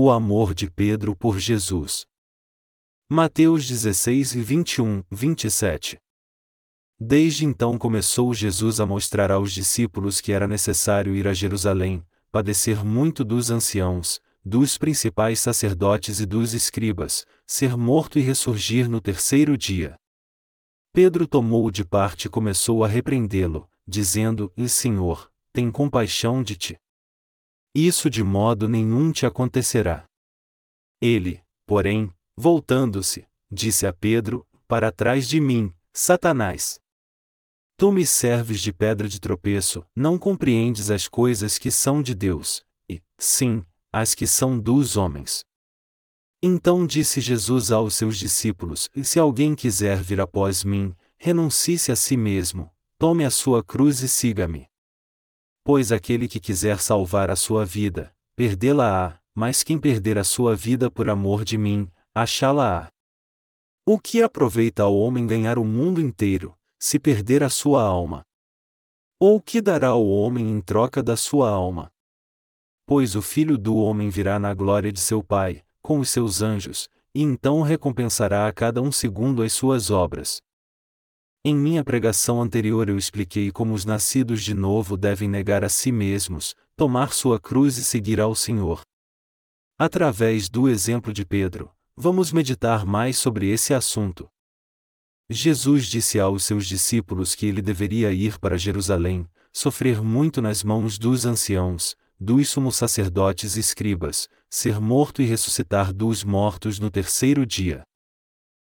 O amor de Pedro por Jesus. Mateus 16 e 21, 27. Desde então começou Jesus a mostrar aos discípulos que era necessário ir a Jerusalém, padecer muito dos anciãos, dos principais sacerdotes e dos escribas, ser morto e ressurgir no terceiro dia. Pedro tomou-o de parte e começou a repreendê-lo, dizendo: Senhor, tem compaixão de ti. Isso de modo nenhum te acontecerá. Ele, porém, voltando-se, disse a Pedro: Para trás de mim, Satanás. Tu me serves de pedra de tropeço, não compreendes as coisas que são de Deus, e, sim, as que são dos homens. Então disse Jesus aos seus discípulos: Se alguém quiser vir após mim, renuncie-se a si mesmo, tome a sua cruz e siga-me. Pois aquele que quiser salvar a sua vida, perdê-la-á, mas quem perder a sua vida por amor de mim, achá-la-á. O que aproveita ao homem ganhar o mundo inteiro, se perder a sua alma? Ou que dará ao homem em troca da sua alma? Pois o Filho do Homem virá na glória de seu Pai, com os seus anjos, e então recompensará a cada um segundo as suas obras. Em minha pregação anterior eu expliquei como os nascidos de novo devem negar a si mesmos, tomar sua cruz e seguir ao Senhor. Através do exemplo de Pedro, vamos meditar mais sobre esse assunto. Jesus disse aos seus discípulos que ele deveria ir para Jerusalém, sofrer muito nas mãos dos anciãos, dos sumos sacerdotes e escribas, ser morto e ressuscitar dos mortos no terceiro dia.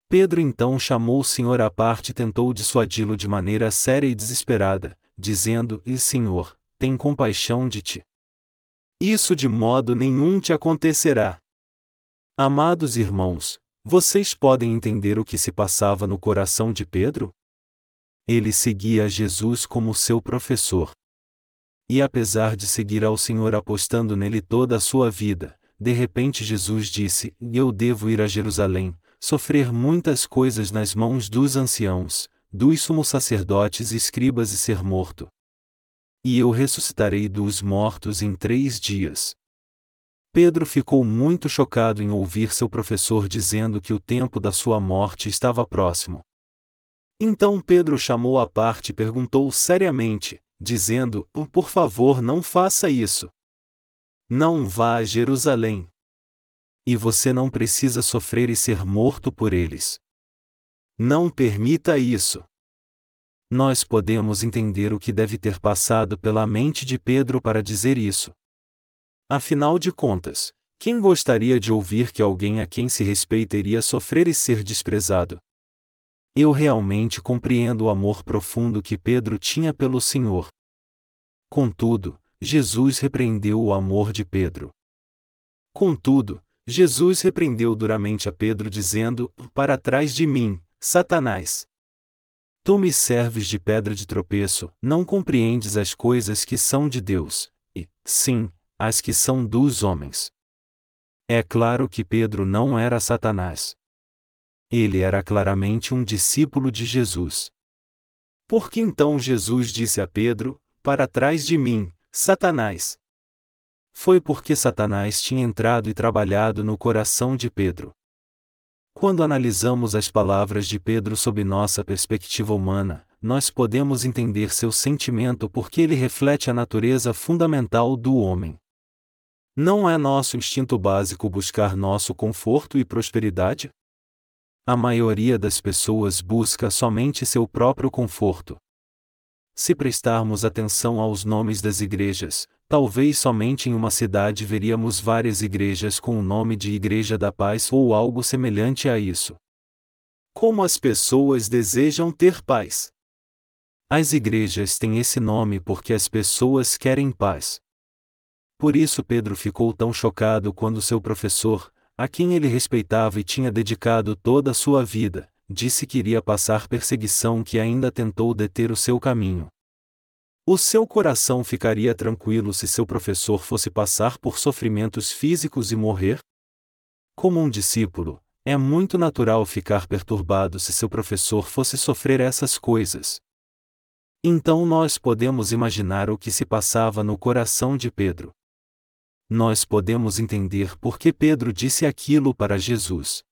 Pedro então chamou o Senhor à parte e tentou dissuadi-lo de maneira séria e desesperada, dizendo: E Senhor, tem compaixão de ti. Isso de modo nenhum te acontecerá. Amados irmãos, vocês podem entender o que se passava no coração de Pedro? Ele seguia Jesus como seu professor. E apesar de seguir ao Senhor apostando nele toda a sua vida, de repente Jesus disse: Eu devo ir a Jerusalém, sofrer muitas coisas nas mãos dos anciãos, dos sumos sacerdotes e escribas e ser morto. E eu ressuscitarei dos mortos em três dias. Pedro ficou muito chocado em ouvir seu professor dizendo que o tempo da sua morte estava próximo. Então Pedro chamou à parte e perguntou seriamente, dizendo: Por favor, não faça isso. Não vá a Jerusalém. E você não precisa sofrer e ser morto por eles. Não permita isso. Nós podemos entender o que deve ter passado pela mente de Pedro para dizer isso. Afinal de contas, quem gostaria de ouvir que alguém a quem se respeita iria sofrer e ser desprezado? Eu realmente compreendo o amor profundo que Pedro tinha pelo Senhor. Contudo, Jesus repreendeu o amor de Pedro. Contudo, Jesus repreendeu duramente a Pedro, dizendo: Para trás de mim, Satanás. Tu me serves de pedra de tropeço, não compreendes as coisas que são de Deus, e, sim, as que são dos homens. É claro que Pedro não era Satanás. Ele era claramente um discípulo de Jesus. Por que então Jesus disse a Pedro: Para trás de mim, Satanás? Foi porque Satanás tinha entrado e trabalhado no coração de Pedro. Quando analisamos as palavras de Pedro sob nossa perspectiva humana, nós podemos entender seu sentimento porque ele reflete a natureza fundamental do homem. Não é nosso instinto básico buscar nosso conforto e prosperidade? A maioria das pessoas busca somente seu próprio conforto. Se prestarmos atenção aos nomes das igrejas, talvez somente em uma cidade veríamos várias igrejas com o nome de Igreja da Paz ou algo semelhante a isso. Como as pessoas desejam ter paz? As igrejas têm esse nome porque as pessoas querem paz. Por isso Pedro ficou tão chocado quando seu professor, a quem ele respeitava e tinha dedicado toda a sua vida, disse que iria passar perseguição que ainda tentou deter o seu caminho. O seu coração ficaria tranquilo se seu professor fosse passar por sofrimentos físicos e morrer? Como um discípulo, é muito natural ficar perturbado se seu professor fosse sofrer essas coisas. Então nós podemos imaginar o que se passava no coração de Pedro. nós podemos entender por que Pedro disse aquilo para Jesus.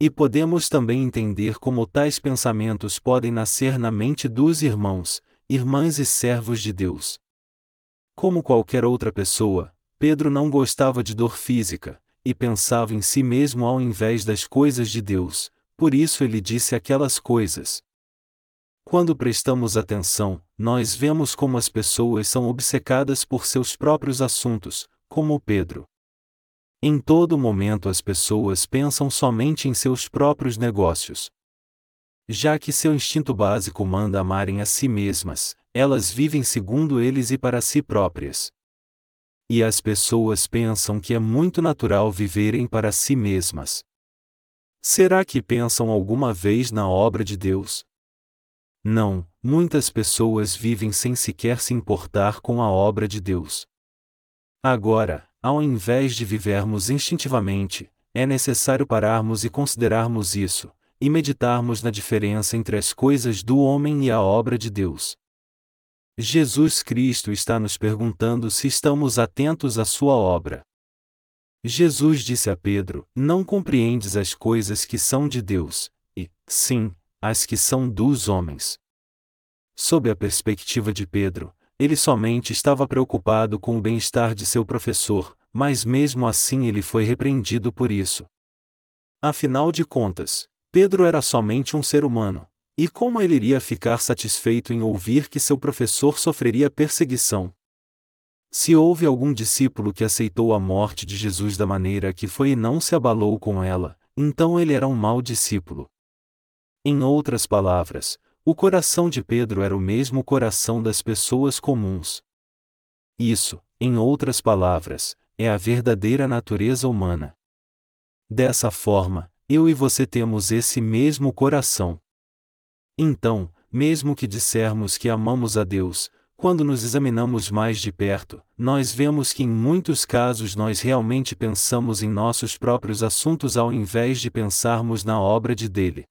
E podemos também entender como tais pensamentos podem nascer na mente dos irmãos, irmãs e servos de Deus. Como qualquer outra pessoa, Pedro não gostava de dor física, e pensava em si mesmo ao invés das coisas de Deus, por isso ele disse aquelas coisas. Quando prestamos atenção, nós vemos como as pessoas são obcecadas por seus próprios assuntos, como Pedro. Em todo momento as pessoas pensam somente em seus próprios negócios. Já que seu instinto básico manda amarem a si mesmas, elas vivem segundo eles e para si próprias. E as pessoas pensam que é muito natural viverem para si mesmas. Será que pensam alguma vez na obra de Deus? Não, muitas pessoas vivem sem sequer se importar com a obra de Deus. Agora, ao invés de vivermos instintivamente, é necessário pararmos e considerarmos isso, e meditarmos na diferença entre as coisas do homem e a obra de Deus. Jesus Cristo está nos perguntando se estamos atentos à sua obra. Jesus disse a Pedro: Não compreendes as coisas que são de Deus, e, sim, as que são dos homens. Sob a perspectiva de Pedro, ele somente estava preocupado com o bem-estar de seu professor, mas mesmo assim ele foi repreendido por isso. Afinal de contas, Pedro era somente um ser humano, e como ele iria ficar satisfeito em ouvir que seu professor sofreria perseguição? Se houve algum discípulo que aceitou a morte de Jesus da maneira que foi e não se abalou com ela, então ele era um mau discípulo. Em outras palavras, o coração de Pedro era o mesmo coração das pessoas comuns. Isso, em outras palavras, é a verdadeira natureza humana. Dessa forma, eu e você temos esse mesmo coração. Então, mesmo que dissermos que amamos a Deus, quando nos examinamos mais de perto, nós vemos que em muitos casos nós realmente pensamos em nossos próprios assuntos ao invés de pensarmos na obra de dele.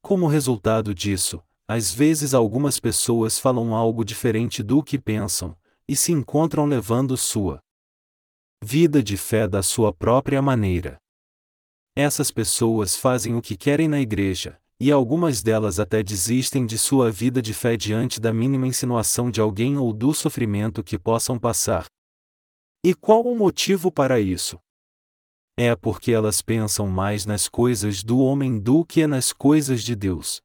Como resultado disso, às vezes algumas pessoas falam algo diferente do que pensam, e se encontram levando sua vida de fé da sua própria maneira. Essas pessoas fazem o que querem na igreja, e algumas delas até desistem de sua vida de fé diante da mínima insinuação de alguém ou do sofrimento que possam passar. E qual o motivo para isso? é porque elas pensam mais nas coisas do homem do que nas coisas de Deus.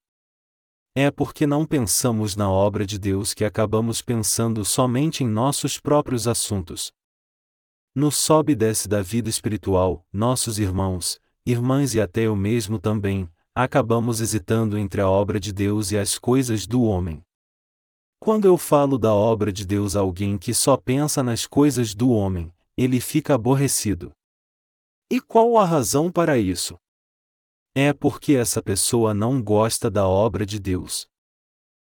É porque não pensamos na obra de Deus que acabamos pensando somente em nossos próprios assuntos. No sobe e desce da vida espiritual, nossos irmãos, irmãs e até eu mesmo também, acabamos hesitando entre a obra de Deus e as coisas do homem. Quando eu falo da obra de Deus a alguém que só pensa nas coisas do homem, ele fica aborrecido. E qual a razão para isso? É porque essa pessoa não gosta da obra de Deus.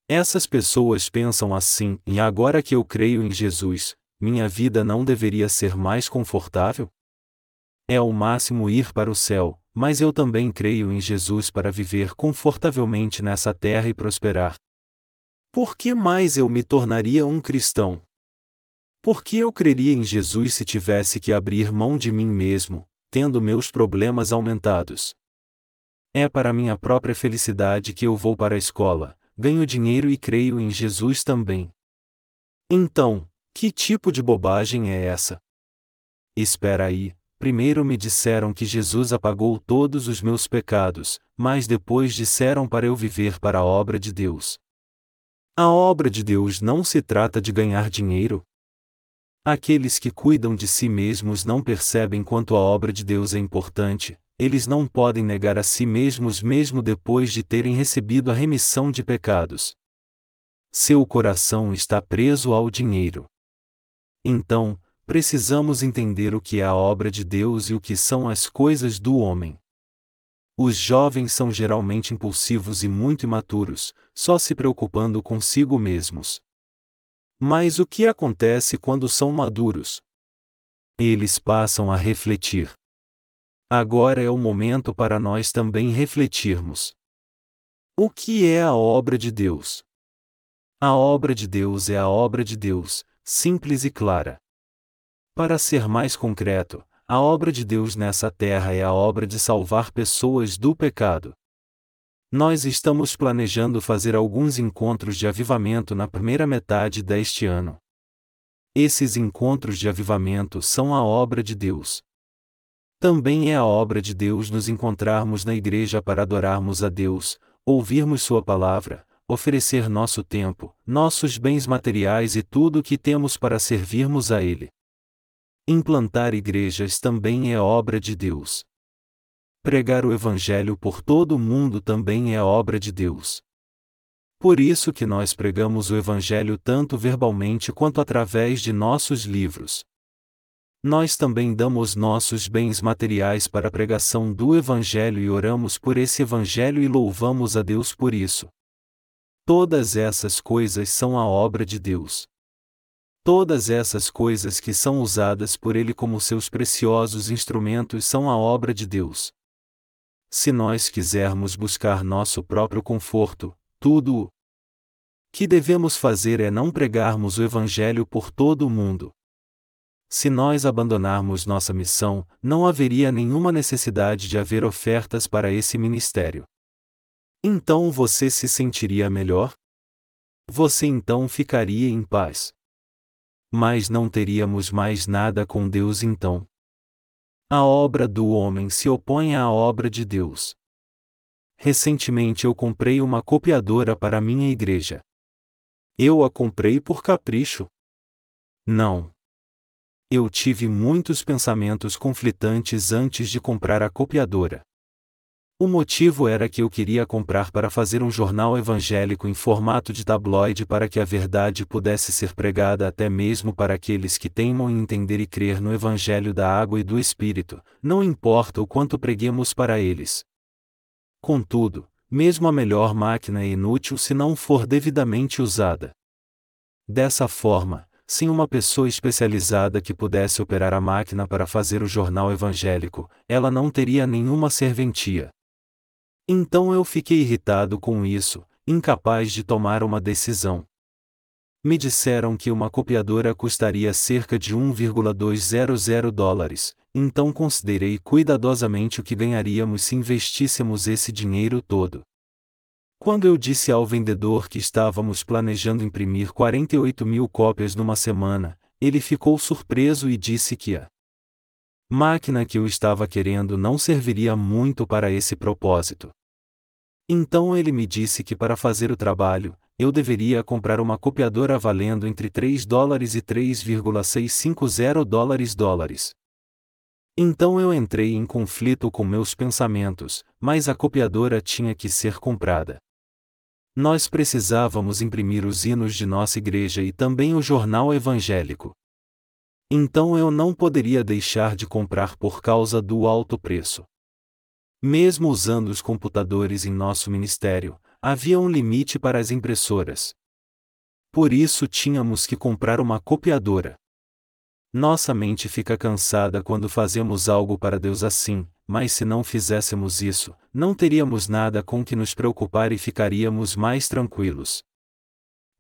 Essas pessoas pensam assim, e agora que eu creio em Jesus, minha vida não deveria ser mais confortável? É o máximo ir para o céu, mas eu também creio em Jesus para viver confortavelmente nessa terra e prosperar. Por que mais eu me tornaria um cristão? Por que eu creria em Jesus se tivesse que abrir mão de mim mesmo, tendo meus problemas aumentados. É para minha própria felicidade que eu vou para a escola, ganho dinheiro e creio em Jesus também. Então, que tipo de bobagem é essa? Espera aí, primeiro me disseram que Jesus apagou todos os meus pecados, mas depois disseram para eu viver para a obra de Deus. A obra de Deus não se trata de ganhar dinheiro, Aqueles que cuidam de si mesmos não percebem quanto a obra de Deus é importante, eles não podem negar a si mesmos mesmo depois de terem recebido a remissão de pecados. Seu coração está preso ao dinheiro. Então, precisamos entender o que é a obra de Deus e o que são as coisas do homem. Os jovens são geralmente impulsivos e muito imaturos, só se preocupando consigo mesmos. Mas o que acontece quando são maduros? Eles passam a refletir. Agora é o momento para nós também refletirmos. O que é a obra de Deus? A obra de Deus é a obra de Deus, simples e clara. Para ser mais concreto, a obra de Deus nessa terra é a obra de salvar pessoas do pecado. Nós estamos planejando fazer alguns encontros de avivamento na primeira metade deste ano. Esses encontros de avivamento são a obra de Deus. Também é a obra de Deus nos encontrarmos na igreja para adorarmos a Deus, ouvirmos Sua palavra, oferecer nosso tempo, nossos bens materiais e tudo o que temos para servirmos a Ele. Implantar igrejas também é obra de Deus. Pregar o Evangelho por todo o mundo também é obra de Deus. Por isso que nós pregamos o Evangelho tanto verbalmente quanto através de nossos livros. Nós também damos nossos bens materiais para a pregação do Evangelho e oramos por esse Evangelho e louvamos a Deus por isso. Todas essas coisas são a obra de Deus. Todas essas coisas que são usadas por Ele como seus preciosos instrumentos são a obra de Deus. Se nós quisermos buscar nosso próprio conforto, tudo o que devemos fazer é não pregarmos o Evangelho por todo o mundo. Se nós abandonarmos nossa missão, não haveria nenhuma necessidade de haver ofertas para esse ministério. Então você se sentiria melhor? Você então ficaria em paz mas não teríamos mais nada com Deus então. A obra do homem se opõe à obra de Deus. Recentemente eu comprei uma copiadora para minha igreja. Eu a comprei por capricho? Não. Eu tive muitos pensamentos conflitantes antes de comprar a copiadora. O motivo era que eu queria comprar para fazer um jornal evangélico em formato de tabloide para que a verdade pudesse ser pregada até mesmo para aqueles que teimam em entender e crer no Evangelho da água e do Espírito, não importa o quanto preguemos para eles. Contudo, mesmo a melhor máquina é inútil se não for devidamente usada. Dessa forma, sem uma pessoa especializada que pudesse operar a máquina para fazer o jornal evangélico, ela não teria nenhuma serventia. Então eu fiquei irritado com isso, incapaz de tomar uma decisão. Me disseram que uma copiadora custaria cerca de 1,200 dólares, então considerei cuidadosamente o que ganharíamos se investíssemos esse dinheiro todo. Quando eu disse ao vendedor que estávamos planejando imprimir 48 mil cópias numa semana, ele ficou surpreso e disse que a máquina que eu estava querendo não serviria muito para esse propósito. Então ele me disse que para fazer o trabalho, eu deveria comprar uma copiadora valendo entre 3 dólares e 3,650 dólares dólares. Então eu entrei em conflito com meus pensamentos, mas a copiadora tinha que ser comprada. Nós precisávamos imprimir os hinos de nossa igreja e também o jornal evangélico. Então eu não poderia deixar de comprar por causa do alto preço. Mesmo usando os computadores em nosso ministério, havia um limite para as impressoras. Por isso tínhamos que comprar uma copiadora. Nossa mente fica cansada quando fazemos algo para Deus assim, mas se não fizéssemos isso, não teríamos nada com que nos preocupar e ficaríamos mais tranquilos.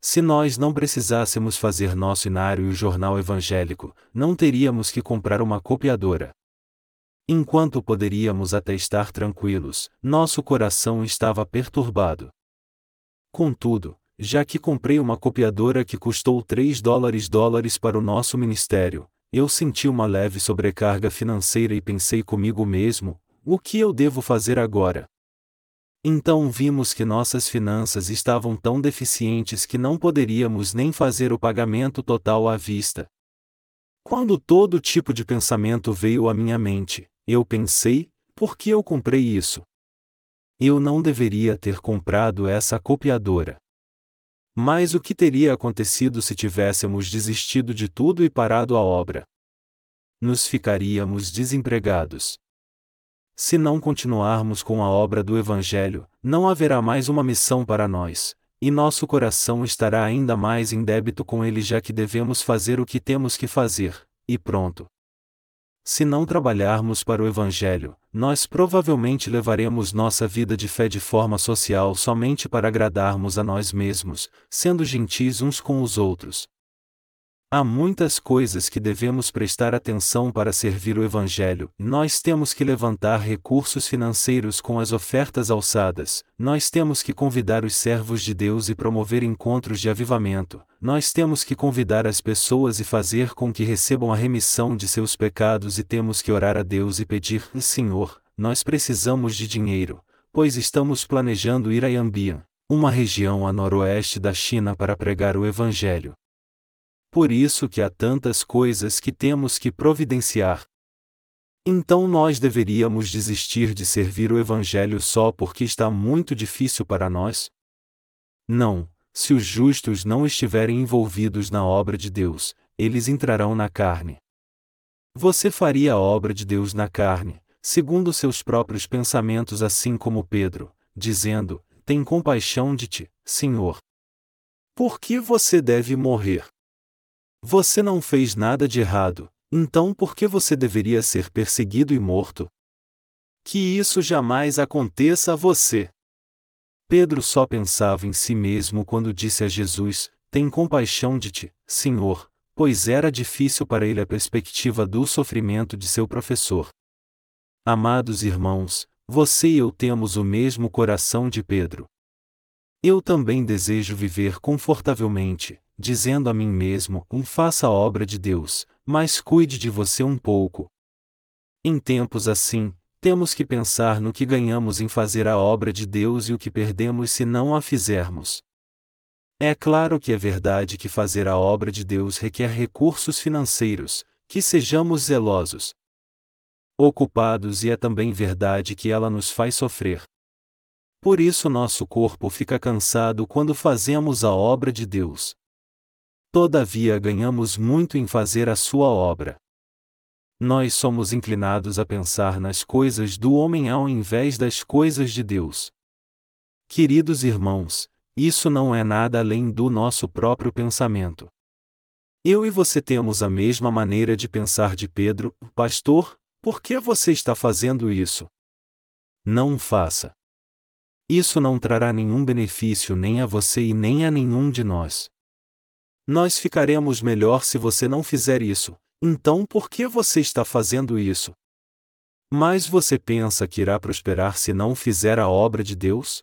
Se nós não precisássemos fazer nosso inário e o jornal evangélico, não teríamos que comprar uma copiadora. Enquanto poderíamos até estar tranquilos, nosso coração estava perturbado. Contudo, já que comprei uma copiadora que custou 3 dólares dólares para o nosso ministério, eu senti uma leve sobrecarga financeira e pensei comigo mesmo: o que eu devo fazer agora? Então vimos que nossas finanças estavam tão deficientes que não poderíamos nem fazer o pagamento total à vista. Quando todo tipo de pensamento veio à minha mente, eu pensei, por que eu comprei isso? Eu não deveria ter comprado essa copiadora. Mas o que teria acontecido se tivéssemos desistido de tudo e parado a obra? Nos ficaríamos desempregados. Se não continuarmos com a obra do Evangelho, não haverá mais uma missão para nós, e nosso coração estará ainda mais em débito com ele já que devemos fazer o que temos que fazer, e pronto. Se não trabalharmos para o Evangelho, nós provavelmente levaremos nossa vida de fé de forma social somente para agradarmos a nós mesmos, sendo gentis uns com os outros. Há muitas coisas que devemos prestar atenção para servir o Evangelho. Nós temos que levantar recursos financeiros com as ofertas alçadas, nós temos que convidar os servos de Deus e promover encontros de avivamento, nós temos que convidar as pessoas e fazer com que recebam a remissão de seus pecados e temos que orar a Deus e pedir: Senhor, nós precisamos de dinheiro, pois estamos planejando ir a Yambian, uma região a noroeste da China para pregar o Evangelho por isso que há tantas coisas que temos que providenciar. Então nós deveríamos desistir de servir o Evangelho só porque está muito difícil para nós? Não, se os justos não estiverem envolvidos na obra de Deus, eles entrarão na carne. Você faria a obra de Deus na carne, segundo seus próprios pensamentos, assim como Pedro, dizendo: Tem compaixão de ti, Senhor. Por que você deve morrer? Você não fez nada de errado, então por que você deveria ser perseguido e morto? Que isso jamais aconteça a você. Pedro só pensava em si mesmo quando disse a Jesus: Tem compaixão de ti, Senhor, pois era difícil para ele a perspectiva do sofrimento de seu professor. Amados irmãos, você e eu temos o mesmo coração de Pedro. Eu também desejo viver confortavelmente, dizendo a mim mesmo: um faça a obra de Deus, mas cuide de você um pouco. Em tempos assim, temos que pensar no que ganhamos em fazer a obra de Deus e o que perdemos se não a fizermos. É claro que é verdade que fazer a obra de Deus requer recursos financeiros, que sejamos zelosos, ocupados e é também verdade que ela nos faz sofrer. Por isso nosso corpo fica cansado quando fazemos a obra de Deus. Todavia ganhamos muito em fazer a sua obra. Nós somos inclinados a pensar nas coisas do homem ao invés das coisas de Deus. Queridos irmãos, isso não é nada além do nosso próprio pensamento. Eu e você temos a mesma maneira de pensar de Pedro, pastor, por que você está fazendo isso? Não faça. Isso não trará nenhum benefício nem a você e nem a nenhum de nós. Nós ficaremos melhor se você não fizer isso, então por que você está fazendo isso? Mas você pensa que irá prosperar se não fizer a obra de Deus?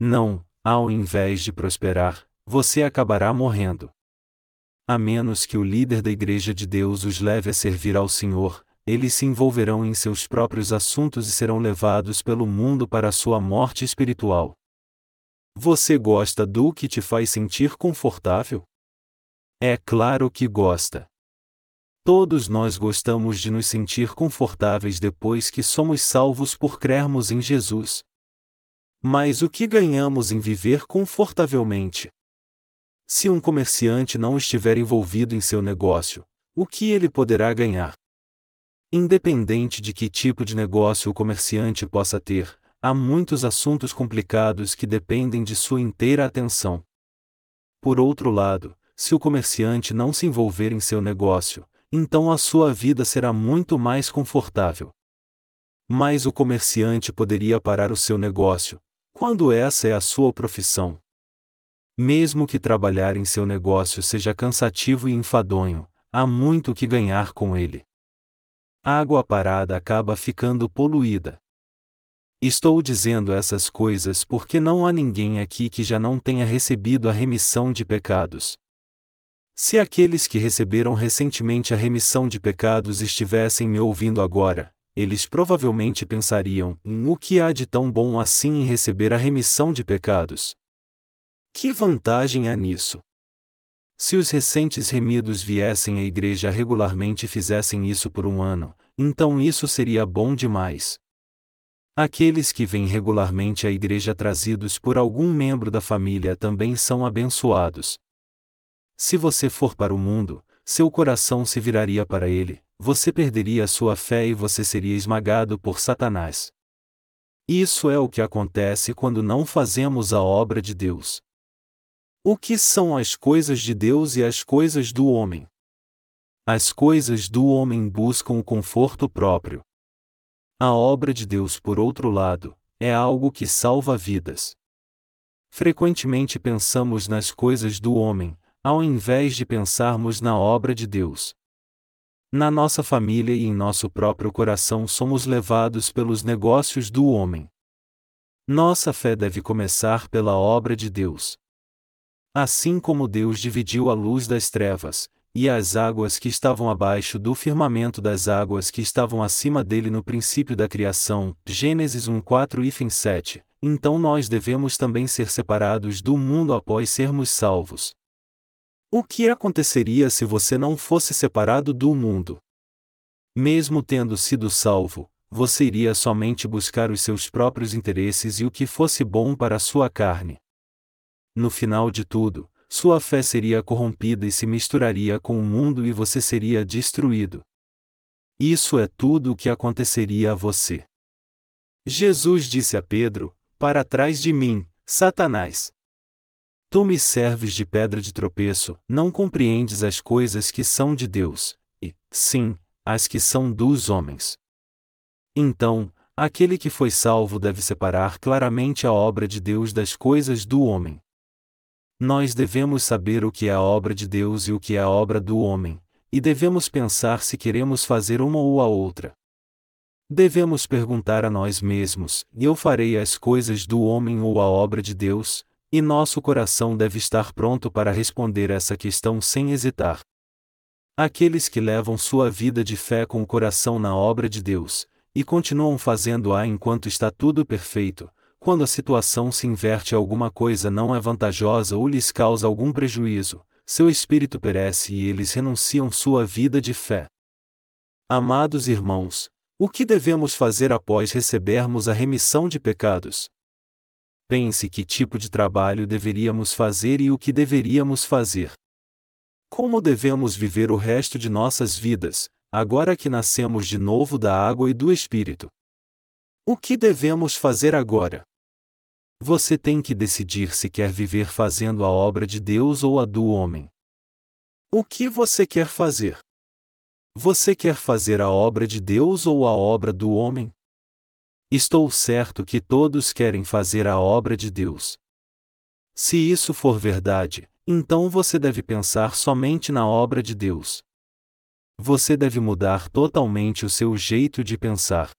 Não, ao invés de prosperar, você acabará morrendo. A menos que o líder da Igreja de Deus os leve a servir ao Senhor, eles se envolverão em seus próprios assuntos e serão levados pelo mundo para a sua morte espiritual. Você gosta do que te faz sentir confortável? É claro que gosta. Todos nós gostamos de nos sentir confortáveis depois que somos salvos por crermos em Jesus. Mas o que ganhamos em viver confortavelmente? Se um comerciante não estiver envolvido em seu negócio, o que ele poderá ganhar? Independente de que tipo de negócio o comerciante possa ter, há muitos assuntos complicados que dependem de sua inteira atenção. Por outro lado, se o comerciante não se envolver em seu negócio, então a sua vida será muito mais confortável. Mas o comerciante poderia parar o seu negócio, quando essa é a sua profissão. Mesmo que trabalhar em seu negócio seja cansativo e enfadonho, há muito que ganhar com ele. A água parada acaba ficando poluída. Estou dizendo essas coisas porque não há ninguém aqui que já não tenha recebido a remissão de pecados. Se aqueles que receberam recentemente a remissão de pecados estivessem me ouvindo agora, eles provavelmente pensariam: o que há de tão bom assim em receber a remissão de pecados? Que vantagem há nisso? Se os recentes remidos viessem à igreja regularmente e fizessem isso por um ano, então isso seria bom demais. Aqueles que vêm regularmente à igreja trazidos por algum membro da família também são abençoados, se você for para o mundo, seu coração se viraria para ele, você perderia a sua fé e você seria esmagado por Satanás. Isso é o que acontece quando não fazemos a obra de Deus. O que são as coisas de Deus e as coisas do homem? As coisas do homem buscam o conforto próprio. A obra de Deus, por outro lado, é algo que salva vidas. Frequentemente pensamos nas coisas do homem, ao invés de pensarmos na obra de Deus. Na nossa família e em nosso próprio coração somos levados pelos negócios do homem. Nossa fé deve começar pela obra de Deus. Assim como Deus dividiu a luz das trevas, e as águas que estavam abaixo do firmamento das águas que estavam acima dele no princípio da criação, Gênesis 1 4 e 7, então nós devemos também ser separados do mundo após sermos salvos. O que aconteceria se você não fosse separado do mundo? Mesmo tendo sido salvo, você iria somente buscar os seus próprios interesses e o que fosse bom para sua carne. No final de tudo, sua fé seria corrompida e se misturaria com o mundo e você seria destruído. Isso é tudo o que aconteceria a você. Jesus disse a Pedro: Para trás de mim, Satanás. Tu me serves de pedra de tropeço, não compreendes as coisas que são de Deus, e, sim, as que são dos homens. Então, aquele que foi salvo deve separar claramente a obra de Deus das coisas do homem. Nós devemos saber o que é a obra de Deus e o que é a obra do homem, e devemos pensar se queremos fazer uma ou a outra. Devemos perguntar a nós mesmos: eu farei as coisas do homem ou a obra de Deus? E nosso coração deve estar pronto para responder essa questão sem hesitar. Aqueles que levam sua vida de fé com o coração na obra de Deus, e continuam fazendo-a enquanto está tudo perfeito, quando a situação se inverte alguma coisa não é vantajosa ou lhes causa algum prejuízo, seu espírito perece e eles renunciam sua vida de fé. Amados irmãos, o que devemos fazer após recebermos a remissão de pecados? Pense que tipo de trabalho deveríamos fazer e o que deveríamos fazer. Como devemos viver o resto de nossas vidas, agora que nascemos de novo da água e do Espírito? O que devemos fazer agora? Você tem que decidir se quer viver fazendo a obra de Deus ou a do homem. O que você quer fazer? Você quer fazer a obra de Deus ou a obra do homem? Estou certo que todos querem fazer a obra de Deus. Se isso for verdade, então você deve pensar somente na obra de Deus. Você deve mudar totalmente o seu jeito de pensar.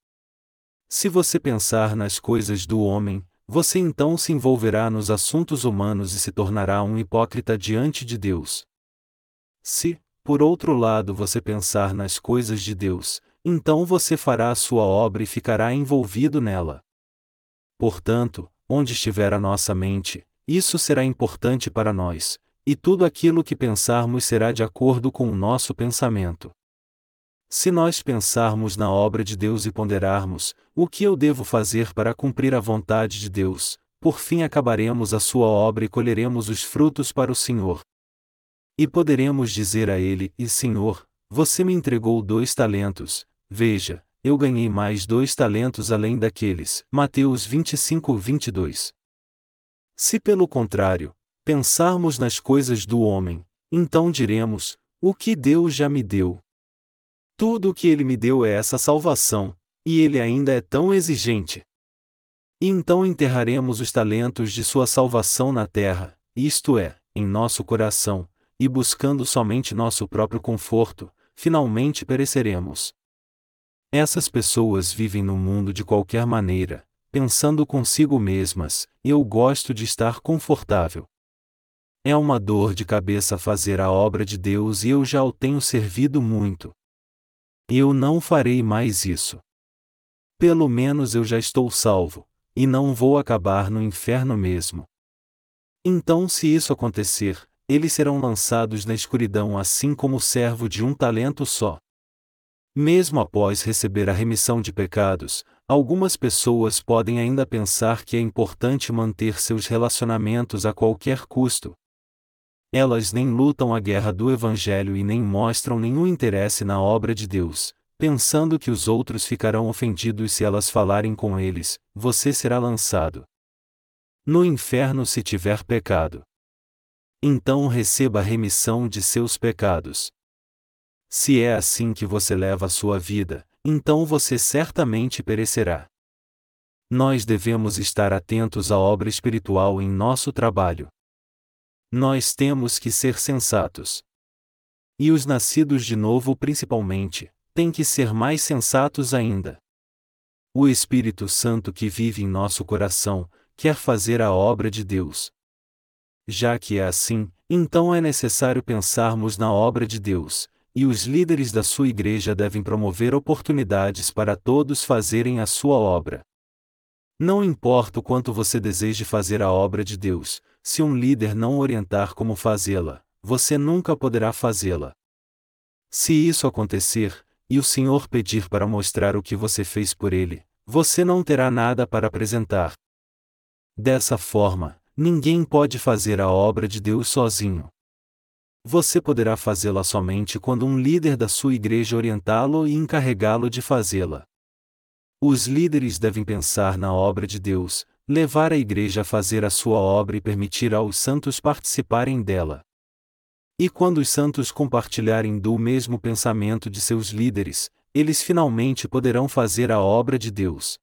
Se você pensar nas coisas do homem, você então se envolverá nos assuntos humanos e se tornará um hipócrita diante de Deus. Se, por outro lado, você pensar nas coisas de Deus, então você fará a sua obra e ficará envolvido nela. Portanto, onde estiver a nossa mente, isso será importante para nós, e tudo aquilo que pensarmos será de acordo com o nosso pensamento. Se nós pensarmos na obra de Deus e ponderarmos, o que eu devo fazer para cumprir a vontade de Deus, por fim acabaremos a sua obra e colheremos os frutos para o Senhor. E poderemos dizer a Ele: E Senhor, você me entregou dois talentos, Veja, eu ganhei mais dois talentos além daqueles. Mateus 25, 22. Se pelo contrário, pensarmos nas coisas do homem, então diremos: o que Deus já me deu. Tudo o que ele me deu é essa salvação, e ele ainda é tão exigente. E então enterraremos os talentos de sua salvação na terra, isto é, em nosso coração, e buscando somente nosso próprio conforto, finalmente pereceremos. Essas pessoas vivem no mundo de qualquer maneira, pensando consigo mesmas: eu gosto de estar confortável. É uma dor de cabeça fazer a obra de Deus e eu já o tenho servido muito. Eu não farei mais isso. Pelo menos eu já estou salvo, e não vou acabar no inferno mesmo. Então, se isso acontecer, eles serão lançados na escuridão assim como o servo de um talento só. Mesmo após receber a remissão de pecados, algumas pessoas podem ainda pensar que é importante manter seus relacionamentos a qualquer custo. Elas nem lutam a guerra do Evangelho e nem mostram nenhum interesse na obra de Deus, pensando que os outros ficarão ofendidos se elas falarem com eles: você será lançado no inferno se tiver pecado. Então receba a remissão de seus pecados. Se é assim que você leva a sua vida, então você certamente perecerá. Nós devemos estar atentos à obra espiritual em nosso trabalho. Nós temos que ser sensatos. E os nascidos de novo, principalmente, têm que ser mais sensatos ainda. O Espírito Santo que vive em nosso coração, quer fazer a obra de Deus. Já que é assim, então é necessário pensarmos na obra de Deus, e os líderes da sua igreja devem promover oportunidades para todos fazerem a sua obra. Não importa o quanto você deseje fazer a obra de Deus, se um líder não orientar como fazê-la, você nunca poderá fazê-la. Se isso acontecer, e o Senhor pedir para mostrar o que você fez por ele, você não terá nada para apresentar. Dessa forma, ninguém pode fazer a obra de Deus sozinho. Você poderá fazê-la somente quando um líder da sua igreja orientá-lo e encarregá-lo de fazê-la. Os líderes devem pensar na obra de Deus, levar a igreja a fazer a sua obra e permitir aos santos participarem dela. E quando os santos compartilharem do mesmo pensamento de seus líderes, eles finalmente poderão fazer a obra de Deus.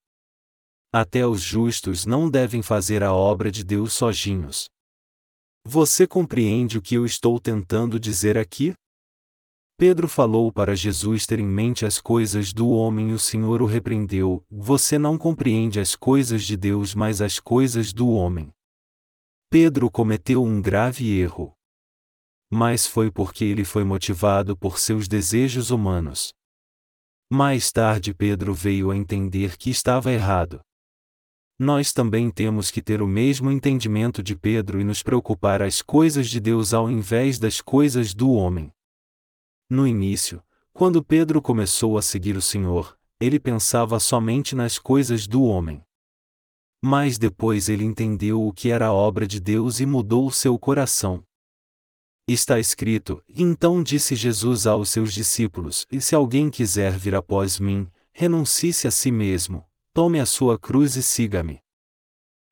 Até os justos não devem fazer a obra de Deus sozinhos. Você compreende o que eu estou tentando dizer aqui? Pedro falou para Jesus ter em mente as coisas do homem e o Senhor o repreendeu: Você não compreende as coisas de Deus, mas as coisas do homem. Pedro cometeu um grave erro mas foi porque ele foi motivado por seus desejos humanos. Mais tarde Pedro veio a entender que estava errado. Nós também temos que ter o mesmo entendimento de Pedro e nos preocupar as coisas de Deus ao invés das coisas do homem. No início, quando Pedro começou a seguir o Senhor, ele pensava somente nas coisas do homem. Mas depois ele entendeu o que era a obra de Deus e mudou o seu coração. Está escrito: Então disse Jesus aos seus discípulos: E se alguém quiser vir após mim, renuncie-se a si mesmo, tome a sua cruz e siga-me.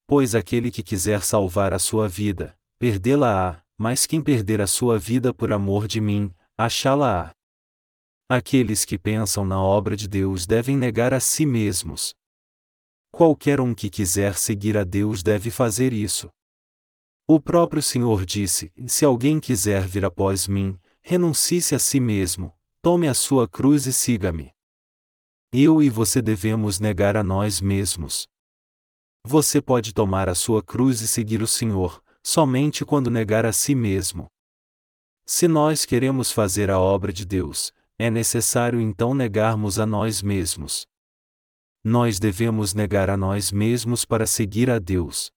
Pois aquele que quiser salvar a sua vida, perdê-la-á, mas quem perder a sua vida por amor de mim, achá-la-á. Aqueles que pensam na obra de Deus devem negar a si mesmos. Qualquer um que quiser seguir a Deus deve fazer isso. O próprio Senhor disse: Se alguém quiser vir após mim, renuncie-se a si mesmo, tome a sua cruz e siga-me. Eu e você devemos negar a nós mesmos. Você pode tomar a sua cruz e seguir o Senhor, somente quando negar a si mesmo. Se nós queremos fazer a obra de Deus, é necessário então negarmos a nós mesmos. Nós devemos negar a nós mesmos para seguir a Deus.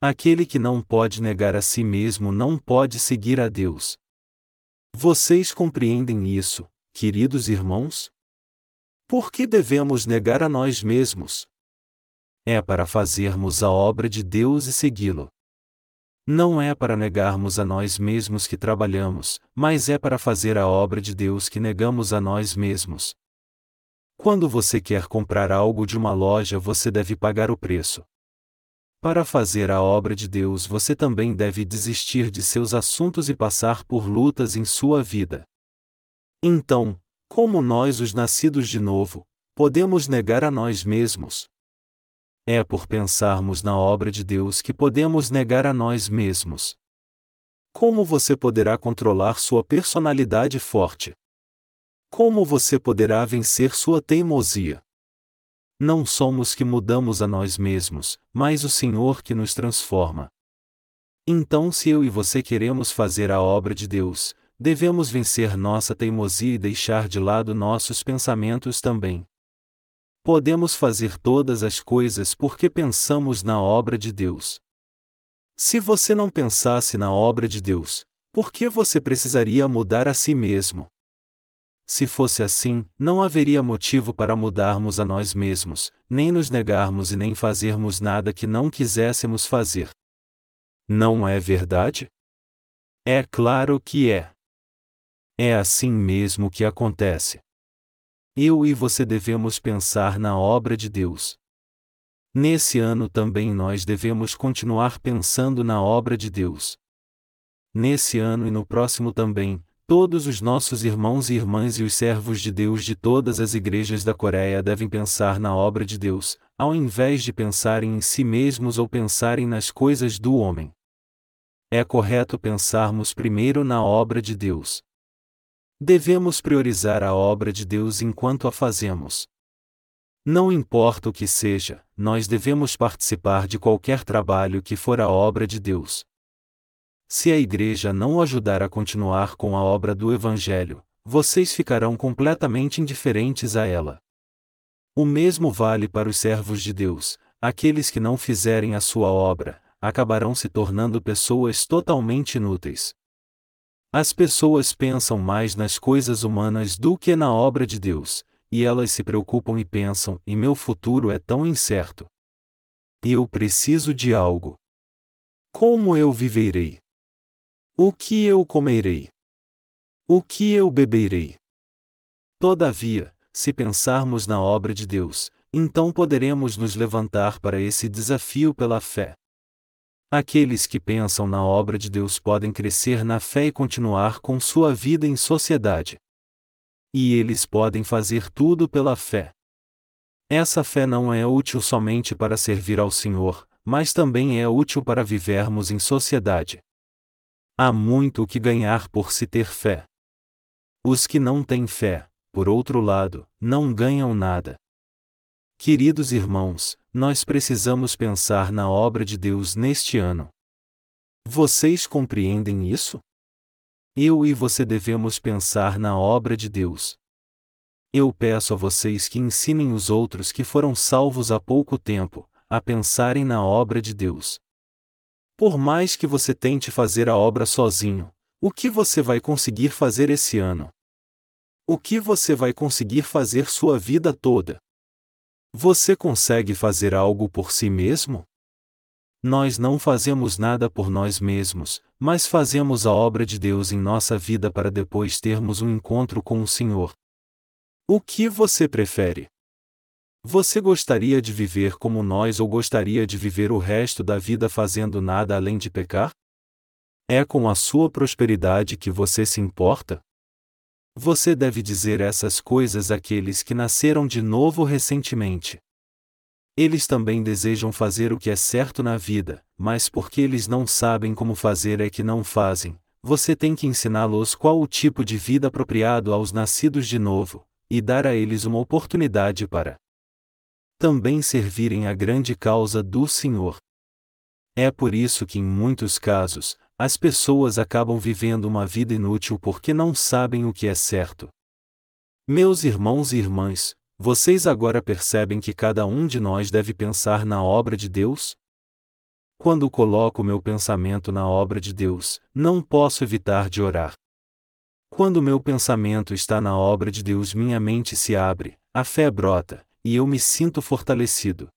Aquele que não pode negar a si mesmo não pode seguir a Deus. Vocês compreendem isso, queridos irmãos? Por que devemos negar a nós mesmos? É para fazermos a obra de Deus e segui-lo. Não é para negarmos a nós mesmos que trabalhamos, mas é para fazer a obra de Deus que negamos a nós mesmos. Quando você quer comprar algo de uma loja, você deve pagar o preço. Para fazer a obra de Deus você também deve desistir de seus assuntos e passar por lutas em sua vida. Então, como nós, os nascidos de novo, podemos negar a nós mesmos? É por pensarmos na obra de Deus que podemos negar a nós mesmos. Como você poderá controlar sua personalidade forte? Como você poderá vencer sua teimosia? não somos que mudamos a nós mesmos, mas o Senhor que nos transforma. Então, se eu e você queremos fazer a obra de Deus, devemos vencer nossa teimosia e deixar de lado nossos pensamentos também. Podemos fazer todas as coisas porque pensamos na obra de Deus. Se você não pensasse na obra de Deus, por que você precisaria mudar a si mesmo? Se fosse assim, não haveria motivo para mudarmos a nós mesmos, nem nos negarmos e nem fazermos nada que não quiséssemos fazer. Não é verdade? É claro que é. É assim mesmo que acontece. Eu e você devemos pensar na obra de Deus. Nesse ano também nós devemos continuar pensando na obra de Deus. Nesse ano e no próximo também, Todos os nossos irmãos e irmãs e os servos de Deus de todas as igrejas da Coreia devem pensar na obra de Deus, ao invés de pensarem em si mesmos ou pensarem nas coisas do homem. é correto pensarmos primeiro na obra de Deus. Devemos priorizar a obra de Deus enquanto a fazemos. Não importa o que seja, nós devemos participar de qualquer trabalho que for a obra de Deus. Se a igreja não o ajudar a continuar com a obra do Evangelho, vocês ficarão completamente indiferentes a ela. O mesmo vale para os servos de Deus, aqueles que não fizerem a sua obra, acabarão se tornando pessoas totalmente inúteis. As pessoas pensam mais nas coisas humanas do que na obra de Deus, e elas se preocupam e pensam: e meu futuro é tão incerto. Eu preciso de algo. Como eu viverei? O que eu comerei? O que eu beberei? Todavia, se pensarmos na obra de Deus, então poderemos nos levantar para esse desafio pela fé. Aqueles que pensam na obra de Deus podem crescer na fé e continuar com sua vida em sociedade. E eles podem fazer tudo pela fé. Essa fé não é útil somente para servir ao Senhor, mas também é útil para vivermos em sociedade. Há muito o que ganhar por se ter fé. Os que não têm fé, por outro lado, não ganham nada. Queridos irmãos, nós precisamos pensar na obra de Deus neste ano. Vocês compreendem isso? Eu e você devemos pensar na obra de Deus. Eu peço a vocês que ensinem os outros que foram salvos há pouco tempo, a pensarem na obra de Deus. Por mais que você tente fazer a obra sozinho, o que você vai conseguir fazer esse ano? O que você vai conseguir fazer sua vida toda? Você consegue fazer algo por si mesmo? Nós não fazemos nada por nós mesmos, mas fazemos a obra de Deus em nossa vida para depois termos um encontro com o Senhor. O que você prefere? Você gostaria de viver como nós ou gostaria de viver o resto da vida fazendo nada além de pecar? É com a sua prosperidade que você se importa? Você deve dizer essas coisas àqueles que nasceram de novo recentemente. Eles também desejam fazer o que é certo na vida, mas porque eles não sabem como fazer é que não fazem. Você tem que ensiná-los qual o tipo de vida apropriado aos nascidos de novo, e dar a eles uma oportunidade para também servirem a grande causa do Senhor. É por isso que, em muitos casos, as pessoas acabam vivendo uma vida inútil porque não sabem o que é certo. Meus irmãos e irmãs, vocês agora percebem que cada um de nós deve pensar na obra de Deus? Quando coloco meu pensamento na obra de Deus, não posso evitar de orar. Quando meu pensamento está na obra de Deus, minha mente se abre, a fé brota, e eu me sinto fortalecido.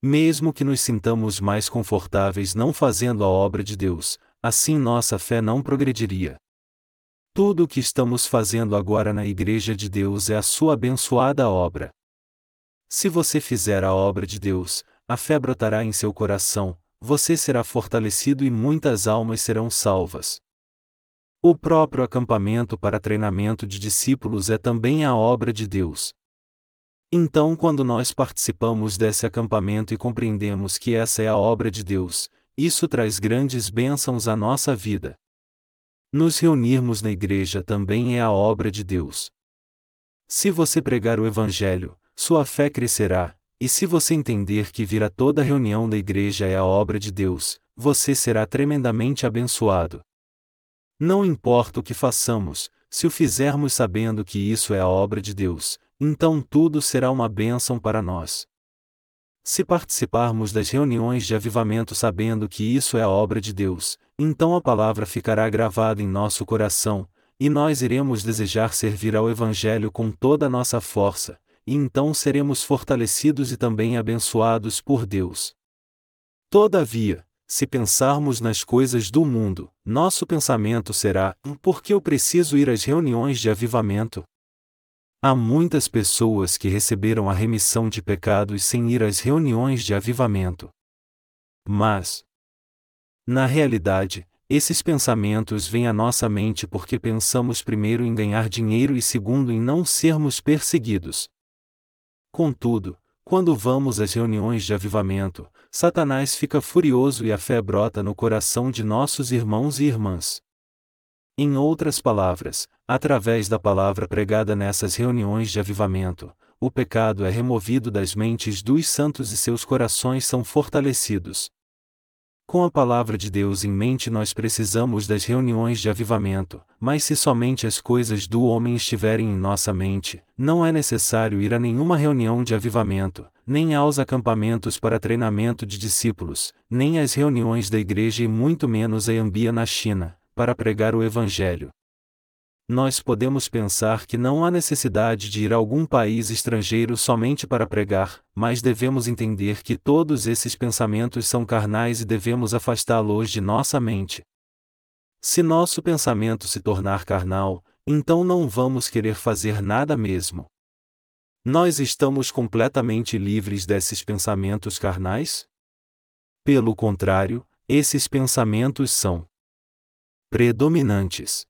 Mesmo que nos sintamos mais confortáveis não fazendo a obra de Deus, assim nossa fé não progrediria. Tudo o que estamos fazendo agora na Igreja de Deus é a sua abençoada obra. Se você fizer a obra de Deus, a fé brotará em seu coração, você será fortalecido e muitas almas serão salvas. O próprio acampamento para treinamento de discípulos é também a obra de Deus. Então, quando nós participamos desse acampamento e compreendemos que essa é a obra de Deus, isso traz grandes bênçãos à nossa vida. Nos reunirmos na igreja também é a obra de Deus. Se você pregar o Evangelho, sua fé crescerá, e se você entender que vir a toda reunião da igreja é a obra de Deus, você será tremendamente abençoado. Não importa o que façamos, se o fizermos sabendo que isso é a obra de Deus, então tudo será uma bênção para nós. Se participarmos das reuniões de avivamento sabendo que isso é a obra de Deus, então a palavra ficará gravada em nosso coração, e nós iremos desejar servir ao Evangelho com toda a nossa força, e então seremos fortalecidos e também abençoados por Deus. Todavia, se pensarmos nas coisas do mundo, nosso pensamento será: por que eu preciso ir às reuniões de avivamento? Há muitas pessoas que receberam a remissão de pecados sem ir às reuniões de avivamento. Mas, na realidade, esses pensamentos vêm à nossa mente porque pensamos primeiro em ganhar dinheiro e segundo em não sermos perseguidos. Contudo, Quando vamos às reuniões de avivamento, Satanás fica furioso e a fé brota no coração de nossos irmãos e irmãs. Em outras palavras, através da palavra pregada nessas reuniões de avivamento, o pecado é removido das mentes dos santos e seus corações são fortalecidos. Com a palavra de Deus em mente, nós precisamos das reuniões de avivamento, mas se somente as coisas do homem estiverem em nossa mente, não é necessário ir a nenhuma reunião de avivamento, nem aos acampamentos para treinamento de discípulos, nem às reuniões da igreja e muito menos a Ambia na China, para pregar o Evangelho nós podemos pensar que não há necessidade de ir a algum país estrangeiro somente para pregar, mas devemos entender que todos esses pensamentos são carnais e devemos afastá-los de nossa mente. Se nosso pensamento se tornar carnal, então não vamos querer fazer nada mesmo. Nós estamos completamente livres desses pensamentos carnais? Pelo contrário, esses pensamentos são predominantes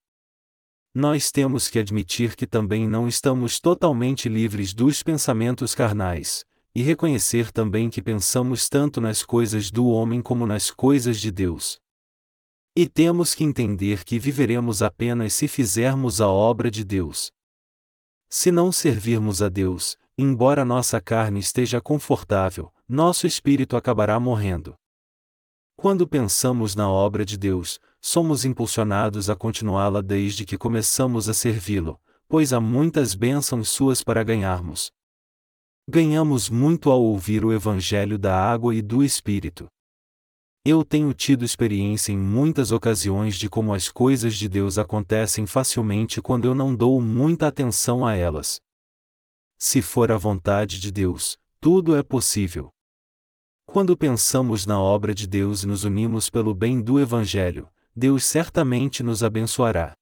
nós temos que admitir que também não estamos totalmente livres dos pensamentos carnais, e reconhecer também que pensamos tanto nas coisas do homem como nas coisas de Deus. E temos que entender que viveremos apenas se fizermos a obra de Deus. Se não servirmos a Deus, embora nossa carne esteja confortável, nosso espírito acabará morrendo. Quando pensamos na obra de Deus, somos impulsionados a continuá-la desde que começamos a servi-lo, pois há muitas bênçãos suas para ganharmos. Ganhamos muito ao ouvir o Evangelho da água e do Espírito. Eu tenho tido experiência em muitas ocasiões de como as coisas de Deus acontecem facilmente quando eu não dou muita atenção a elas. Se for a vontade de Deus, tudo é possível. Quando pensamos na obra de Deus e nos unimos pelo bem do Evangelho, Deus certamente nos abençoará.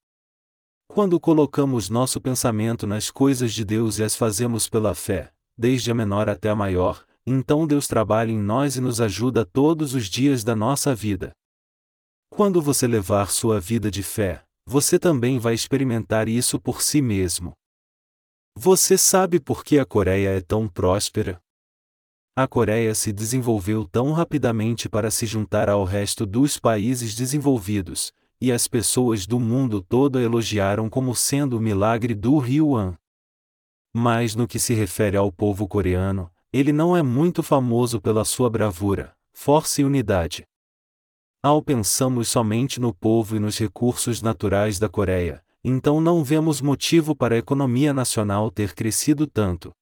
Quando colocamos nosso pensamento nas coisas de Deus e as fazemos pela fé, desde a menor até a maior, então Deus trabalha em nós e nos ajuda todos os dias da nossa vida. Quando você levar sua vida de fé, você também vai experimentar isso por si mesmo. Você sabe por que a Coreia é tão próspera? A Coreia se desenvolveu tão rapidamente para se juntar ao resto dos países desenvolvidos, e as pessoas do mundo todo a elogiaram como sendo o milagre do Ryuan. Mas no que se refere ao povo coreano, ele não é muito famoso pela sua bravura, força e unidade. Ao pensamos somente no povo e nos recursos naturais da Coreia, então não vemos motivo para a economia nacional ter crescido tanto.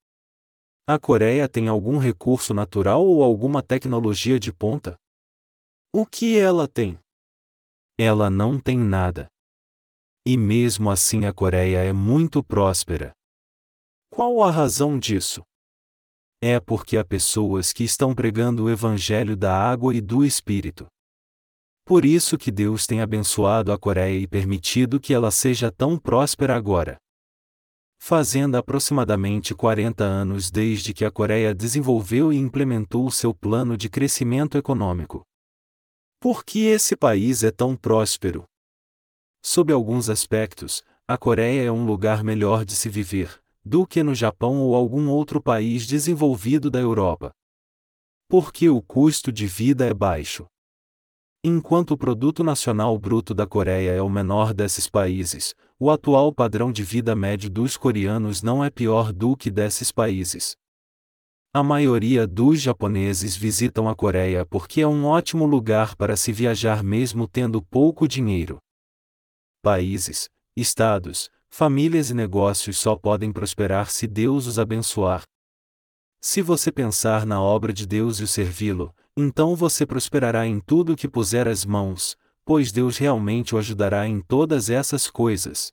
A Coreia tem algum recurso natural ou alguma tecnologia de ponta? O que ela tem? Ela não tem nada. E mesmo assim a Coreia é muito próspera. Qual a razão disso? É porque há pessoas que estão pregando o evangelho da água e do espírito. Por isso que Deus tem abençoado a Coreia e permitido que ela seja tão próspera agora fazendo aproximadamente 40 anos desde que a Coreia desenvolveu e implementou seu plano de crescimento econômico. Por que esse país é tão próspero? Sob alguns aspectos, a Coreia é um lugar melhor de se viver, do que no Japão ou algum outro país desenvolvido da Europa. Porque o custo de vida é baixo. Enquanto o produto nacional bruto da Coreia é o menor desses países, o atual padrão de vida médio dos coreanos não é pior do que desses países. A maioria dos japoneses visitam a Coreia porque é um ótimo lugar para se viajar mesmo tendo pouco dinheiro. Países, estados, famílias e negócios só podem prosperar se Deus os abençoar. Se você pensar na obra de Deus e o servi-lo, então você prosperará em tudo que puser as mãos, pois Deus realmente o ajudará em todas essas coisas.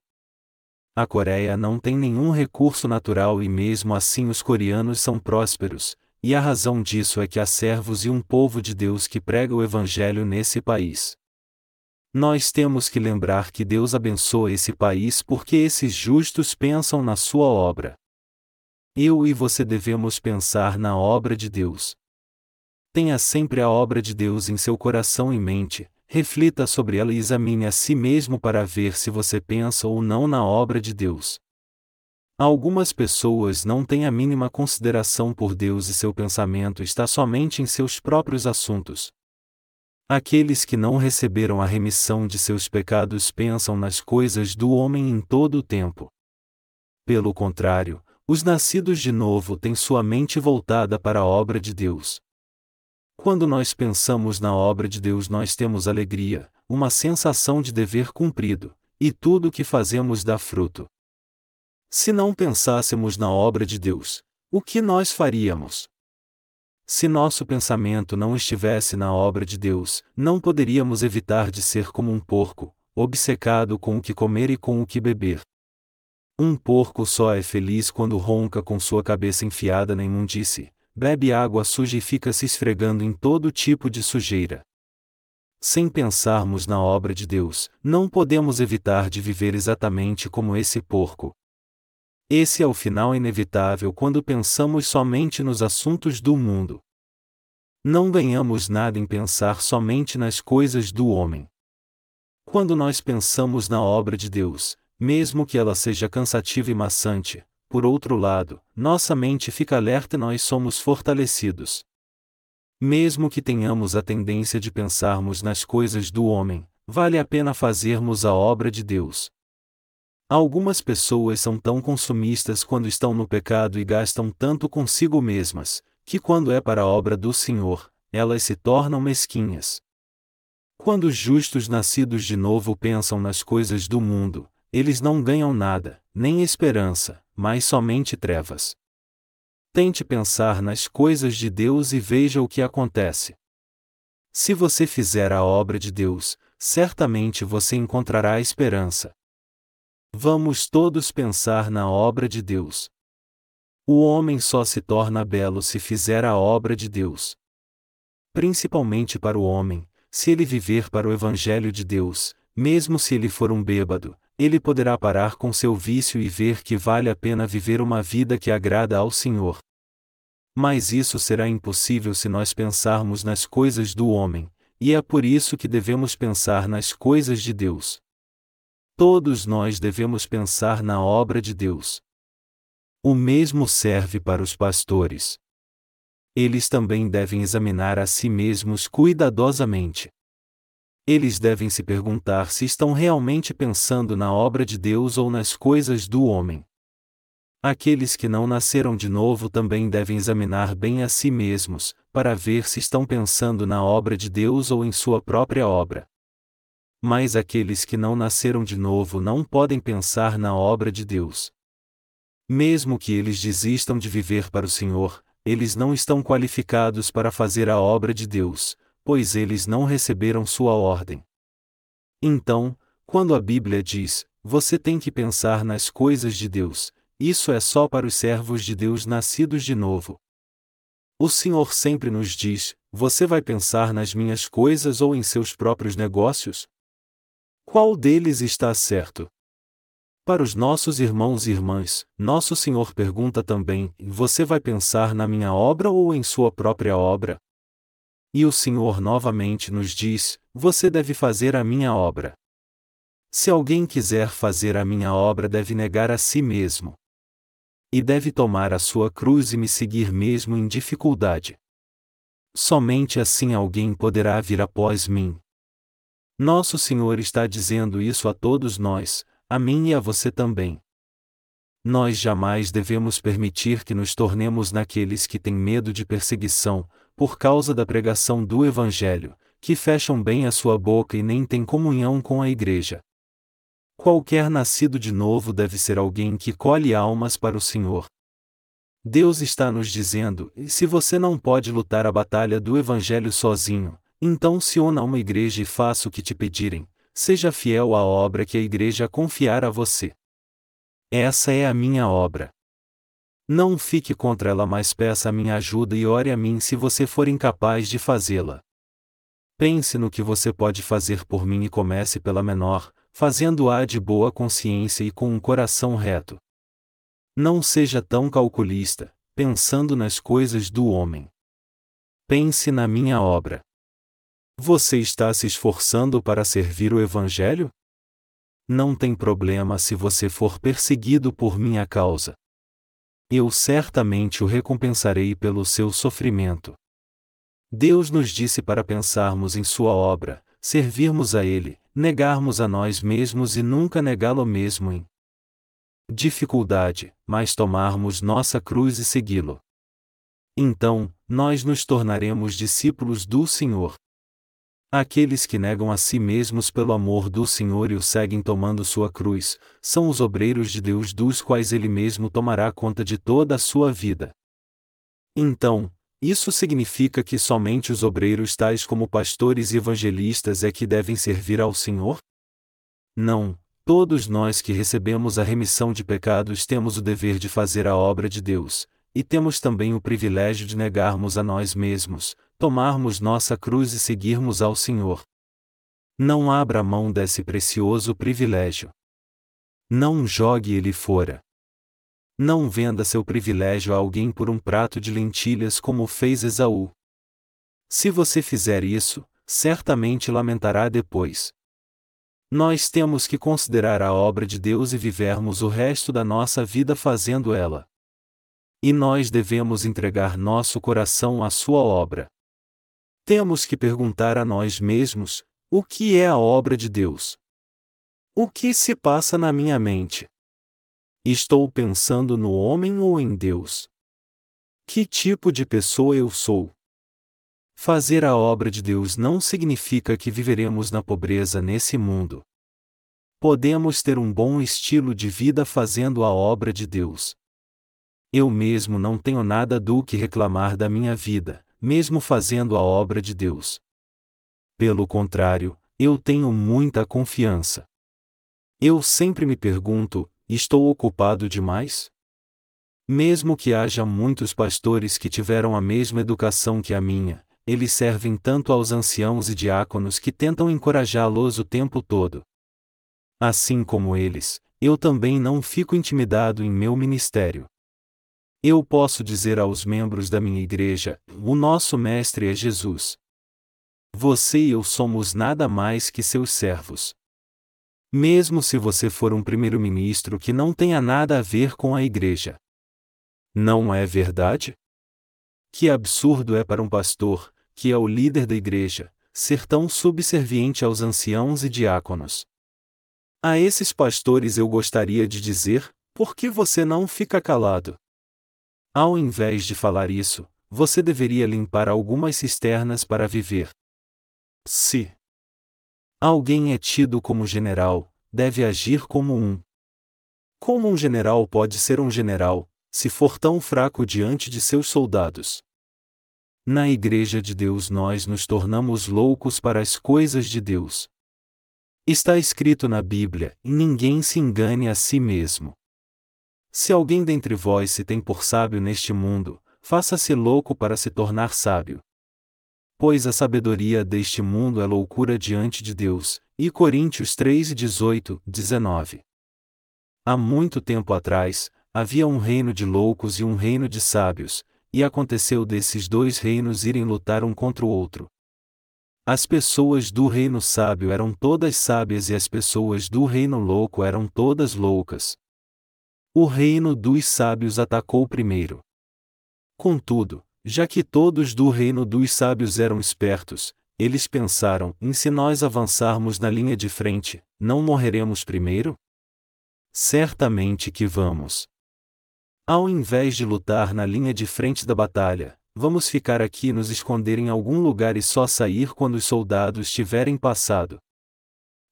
A Coreia não tem nenhum recurso natural e mesmo assim os coreanos são prósperos, e a razão disso é que há servos e um povo de Deus que prega o Evangelho nesse país. Nós temos que lembrar que Deus abençoa esse país porque esses justos pensam na sua obra. Eu e você devemos pensar na obra de Deus. Tenha sempre a obra de Deus em seu coração e mente, reflita sobre ela e examine a si mesmo para ver se você pensa ou não na obra de Deus. Algumas pessoas não têm a mínima consideração por Deus e seu pensamento está somente em seus próprios assuntos. Aqueles que não receberam a remissão de seus pecados pensam nas coisas do homem em todo o tempo. Pelo contrário, os nascidos de novo têm sua mente voltada para a obra de Deus. Quando nós pensamos na obra de Deus, nós temos alegria, uma sensação de dever cumprido, e tudo o que fazemos dá fruto. Se não pensássemos na obra de Deus, o que nós faríamos? Se nosso pensamento não estivesse na obra de Deus, não poderíamos evitar de ser como um porco, obcecado com o que comer e com o que beber. Um porco só é feliz quando ronca com sua cabeça enfiada na imundície, bebe água suja e fica se esfregando em todo tipo de sujeira. Sem pensarmos na obra de Deus, não podemos evitar de viver exatamente como esse porco, esse é o final inevitável quando pensamos somente nos assuntos do mundo. Não ganhamos nada em pensar somente nas coisas do homem. Quando nós pensamos na obra de Deus, mesmo que ela seja cansativa e maçante, por outro lado, nossa mente fica alerta e nós somos fortalecidos. Mesmo que tenhamos a tendência de pensarmos nas coisas do homem, vale a pena fazermos a obra de Deus. Algumas pessoas são tão consumistas quando estão no pecado e gastam tanto consigo mesmas, que quando é para a obra do Senhor, elas se tornam mesquinhas. Quando os justos nascidos de novo pensam nas coisas do mundo, eles não ganham nada, nem esperança, mas somente trevas. Tente pensar nas coisas de Deus e veja o que acontece. Se você fizer a obra de Deus, certamente você encontrará esperança. Vamos todos pensar na obra de Deus. O homem só se torna belo se fizer a obra de Deus. Principalmente para o homem, se ele viver para o Evangelho de Deus, mesmo se ele for um bêbado, ele poderá parar com seu vício e ver que vale a pena viver uma vida que agrada ao Senhor. Mas isso será impossível se nós pensarmos nas coisas do homem, e é por isso que devemos pensar nas coisas de Deus. Todos nós devemos pensar na obra de Deus. O mesmo serve para os pastores. Eles também devem examinar a si mesmos cuidadosamente. Eles devem se perguntar se estão realmente pensando na obra de Deus ou nas coisas do homem. Aqueles que não nasceram de novo também devem examinar bem a si mesmos, para ver se estão pensando na obra de Deus ou em sua própria obra. Mas aqueles que não nasceram de novo não podem pensar na obra de Deus. Mesmo que eles desistam de viver para o Senhor, eles não estão qualificados para fazer a obra de Deus, pois eles não receberam sua ordem. Então, quando a Bíblia diz, você tem que pensar nas coisas de Deus, isso é só para os servos de Deus nascidos de novo. O Senhor sempre nos diz: Você vai pensar nas minhas coisas ou em seus próprios negócios? Qual deles está certo? Para os nossos irmãos e irmãs, nosso Senhor pergunta também: Você vai pensar na minha obra ou em sua própria obra? E o Senhor novamente nos diz: Você deve fazer a minha obra. Se alguém quiser fazer a minha obra, deve negar a si mesmo. E deve tomar a sua cruz e me seguir mesmo em dificuldade. Somente assim alguém poderá vir após mim. Nosso Senhor está dizendo isso a todos nós, a mim e a você também. Nós jamais devemos permitir que nos tornemos naqueles que têm medo de perseguição, por causa da pregação do Evangelho, que fecham bem a sua boca e nem têm comunhão com a Igreja. Qualquer nascido de novo deve ser alguém que colhe almas para o Senhor. Deus está nos dizendo: se você não pode lutar a batalha do Evangelho sozinho, então se una a uma igreja e faça o que te pedirem, seja fiel à obra que a igreja confiar a você. Essa é a minha obra. Não fique contra ela, mas peça a minha ajuda e ore a mim se você for incapaz de fazê-la. Pense no que você pode fazer por mim e comece pela menor, fazendo-a de boa consciência e com um coração reto. Não seja tão calculista, pensando nas coisas do homem. Pense na minha obra. Você está se esforçando para servir o Evangelho? Não tem problema se você for perseguido por minha causa. Eu certamente o recompensarei pelo seu sofrimento. Deus nos disse para pensarmos em Sua obra, servirmos a Ele, negarmos a nós mesmos e nunca negá-lo mesmo em dificuldade, mas tomarmos nossa cruz e segui-lo. Então, nós nos tornaremos discípulos do Senhor. Aqueles que negam a si mesmos pelo amor do Senhor e o seguem tomando sua cruz, são os obreiros de Deus dos quais ele mesmo tomará conta de toda a sua vida. Então, isso significa que somente os obreiros tais como pastores e evangelistas é que devem servir ao Senhor? Não, todos nós que recebemos a remissão de pecados temos o dever de fazer a obra de Deus, e temos também o privilégio de negarmos a nós mesmos, tomarmos nossa cruz e seguirmos ao Senhor. Não abra mão desse precioso privilégio. Não jogue ele fora. Não venda seu privilégio a alguém por um prato de lentilhas como fez Esaú. Se você fizer isso, certamente lamentará depois. Nós temos que considerar a obra de Deus e vivermos o resto da nossa vida fazendo ela. E nós devemos entregar nosso coração à Sua obra. Temos que perguntar a nós mesmos: o que é a obra de Deus? O que se passa na minha mente? Estou pensando no homem ou em Deus? Que tipo de pessoa eu sou? Fazer a obra de Deus não significa que viveremos na pobreza nesse mundo. Podemos ter um bom estilo de vida fazendo a obra de Deus. Eu mesmo não tenho nada do que reclamar da minha vida, mesmo fazendo a obra de Deus. Pelo contrário, eu tenho muita confiança. Eu sempre me pergunto: estou ocupado demais? Mesmo que haja muitos pastores que tiveram a mesma educação que a minha, eles servem tanto aos anciãos e diáconos que tentam encorajá-los o tempo todo. Assim como eles, eu também não fico intimidado em meu ministério. Eu posso dizer aos membros da minha igreja: o nosso Mestre é Jesus. Você e eu somos nada mais que seus servos. Mesmo se você for um primeiro-ministro que não tenha nada a ver com a igreja. Não é verdade? Que absurdo é para um pastor, que é o líder da igreja, ser tão subserviente aos anciãos e diáconos. A esses pastores eu gostaria de dizer: por que você não fica calado? Ao invés de falar isso, você deveria limpar algumas cisternas para viver. Se alguém é tido como general, deve agir como um. Como um general pode ser um general, se for tão fraco diante de seus soldados? Na Igreja de Deus nós nos tornamos loucos para as coisas de Deus. Está escrito na Bíblia: ninguém se engane a si mesmo. Se alguém dentre vós se tem por sábio neste mundo, faça-se louco para se tornar sábio. Pois a sabedoria deste mundo é loucura diante de Deus. E Coríntios 3, 18, 19. Há muito tempo atrás, havia um reino de loucos e um reino de sábios, e aconteceu desses dois reinos irem lutar um contra o outro. As pessoas do reino sábio eram todas sábias e as pessoas do reino louco eram todas loucas. O reino dos sábios atacou primeiro. Contudo, já que todos do reino dos sábios eram espertos, eles pensaram: em se nós avançarmos na linha de frente, não morreremos primeiro? Certamente que vamos. Ao invés de lutar na linha de frente da batalha, vamos ficar aqui nos esconder em algum lugar e só sair quando os soldados tiverem passado.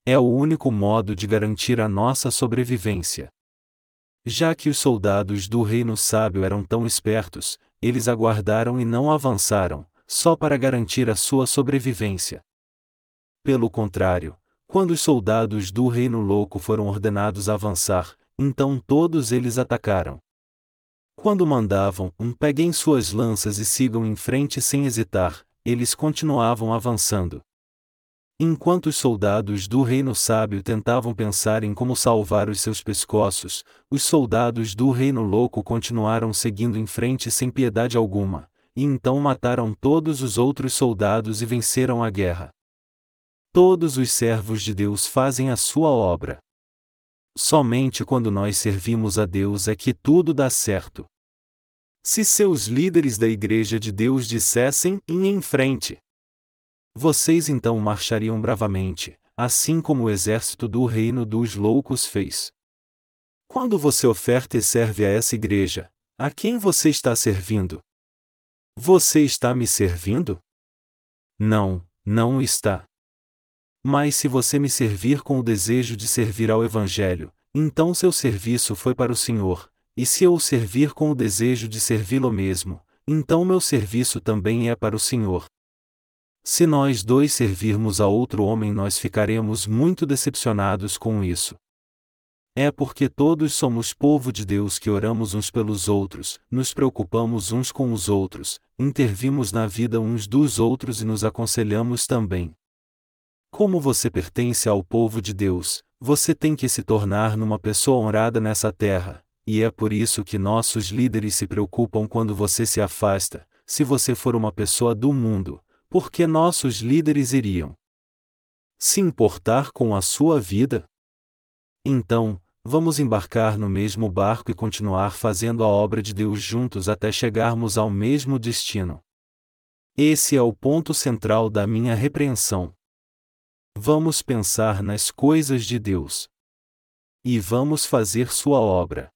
É o único modo de garantir a nossa sobrevivência. Já que os soldados do reino sábio eram tão espertos, eles aguardaram e não avançaram, só para garantir a sua sobrevivência. Pelo contrário, quando os soldados do reino louco foram ordenados a avançar, então todos eles atacaram. Quando mandavam, um peguem suas lanças e sigam em frente sem hesitar, eles continuavam avançando. Enquanto os soldados do reino sábio tentavam pensar em como salvar os seus pescoços, os soldados do reino louco continuaram seguindo em frente sem piedade alguma, e então mataram todos os outros soldados e venceram a guerra. Todos os servos de Deus fazem a sua obra. Somente quando nós servimos a Deus é que tudo dá certo. Se seus líderes da Igreja de Deus dissessem, em frente, vocês então marchariam bravamente, assim como o exército do reino dos loucos fez. Quando você oferta e serve a essa igreja, a quem você está servindo? Você está me servindo? Não, não está. Mas se você me servir com o desejo de servir ao Evangelho, então seu serviço foi para o Senhor, e se eu o servir com o desejo de servi-lo mesmo, então meu serviço também é para o Senhor. Se nós dois servirmos a outro homem, nós ficaremos muito decepcionados com isso. É porque todos somos povo de Deus que oramos uns pelos outros, nos preocupamos uns com os outros, intervimos na vida uns dos outros e nos aconselhamos também. Como você pertence ao povo de Deus, você tem que se tornar numa pessoa honrada nessa terra, e é por isso que nossos líderes se preocupam quando você se afasta. Se você for uma pessoa do mundo, por que nossos líderes iriam se importar com a sua vida? Então, vamos embarcar no mesmo barco e continuar fazendo a obra de Deus juntos até chegarmos ao mesmo destino. Esse é o ponto central da minha repreensão. Vamos pensar nas coisas de Deus. E vamos fazer Sua obra.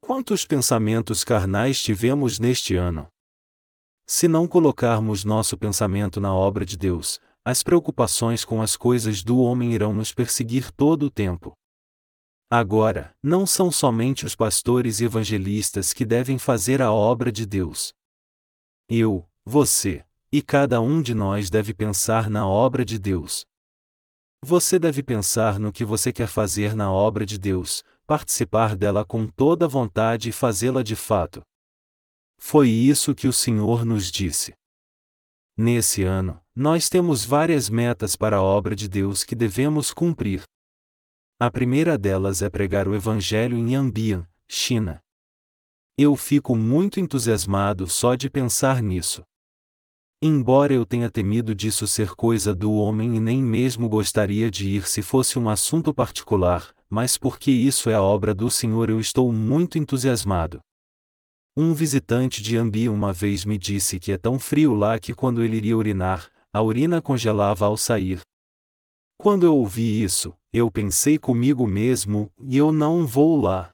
Quantos pensamentos carnais tivemos neste ano? Se não colocarmos nosso pensamento na obra de Deus, as preocupações com as coisas do homem irão nos perseguir todo o tempo. Agora, não são somente os pastores e evangelistas que devem fazer a obra de Deus. Eu, você, e cada um de nós deve pensar na obra de Deus. Você deve pensar no que você quer fazer na obra de Deus, participar dela com toda vontade e fazê-la de fato. Foi isso que o Senhor nos disse. Nesse ano, nós temos várias metas para a obra de Deus que devemos cumprir. A primeira delas é pregar o Evangelho em Yanbian, China. Eu fico muito entusiasmado só de pensar nisso. Embora eu tenha temido disso ser coisa do homem e nem mesmo gostaria de ir se fosse um assunto particular, mas porque isso é a obra do Senhor eu estou muito entusiasmado. Um visitante de Ambi uma vez me disse que é tão frio lá que quando ele iria urinar, a urina congelava ao sair. Quando eu ouvi isso, eu pensei comigo mesmo, e eu não vou lá.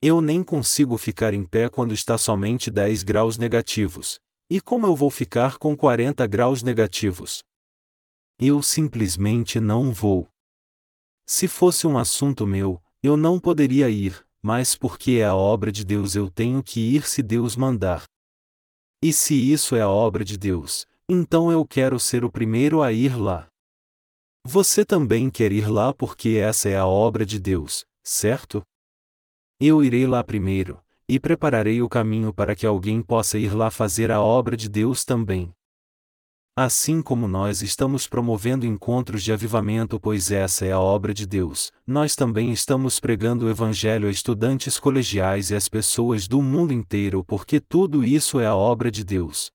Eu nem consigo ficar em pé quando está somente 10 graus negativos, e como eu vou ficar com 40 graus negativos? Eu simplesmente não vou. Se fosse um assunto meu, eu não poderia ir, mas porque é a obra de Deus eu tenho que ir se Deus mandar. E se isso é a obra de Deus, então eu quero ser o primeiro a ir lá. Você também quer ir lá porque essa é a obra de Deus, certo? Eu irei lá primeiro, e prepararei o caminho para que alguém possa ir lá fazer a obra de Deus também. Assim como nós estamos promovendo encontros de avivamento, pois essa é a obra de Deus, nós também estamos pregando o Evangelho a estudantes colegiais e às pessoas do mundo inteiro, porque tudo isso é a obra de Deus.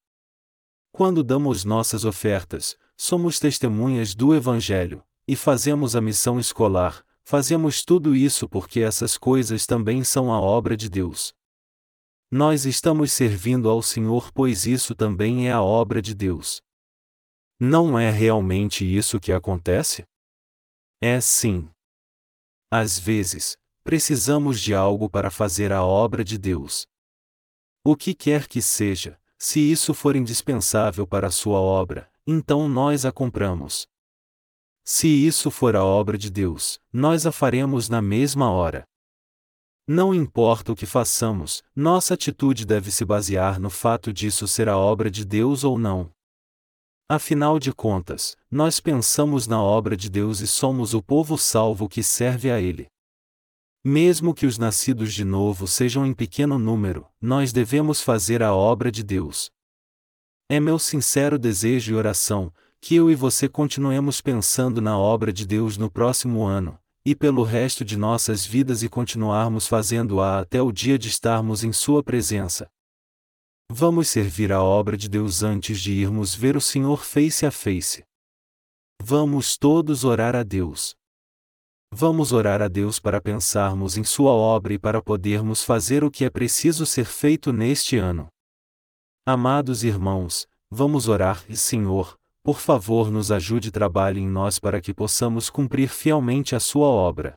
Quando damos nossas ofertas, somos testemunhas do Evangelho, e fazemos a missão escolar, fazemos tudo isso porque essas coisas também são a obra de Deus. Nós estamos servindo ao Senhor, pois isso também é a obra de Deus. Não é realmente isso que acontece? É sim. Às vezes, precisamos de algo para fazer a obra de Deus. O que quer que seja, se isso for indispensável para a sua obra, então nós a compramos. Se isso for a obra de Deus, nós a faremos na mesma hora. Não importa o que façamos, nossa atitude deve se basear no fato disso ser a obra de Deus ou não. Afinal de contas, nós pensamos na obra de Deus e somos o povo salvo que serve a Ele. Mesmo que os nascidos de novo sejam em pequeno número, nós devemos fazer a obra de Deus. É meu sincero desejo e oração que eu e você continuemos pensando na obra de Deus no próximo ano, e pelo resto de nossas vidas e continuarmos fazendo-a até o dia de estarmos em Sua presença. Vamos servir a obra de Deus antes de irmos ver o Senhor face a face. Vamos todos orar a Deus. Vamos orar a Deus para pensarmos em Sua obra e para podermos fazer o que é preciso ser feito neste ano. Amados irmãos, vamos orar e, Senhor, por favor, nos ajude e trabalhe em nós para que possamos cumprir fielmente a Sua obra.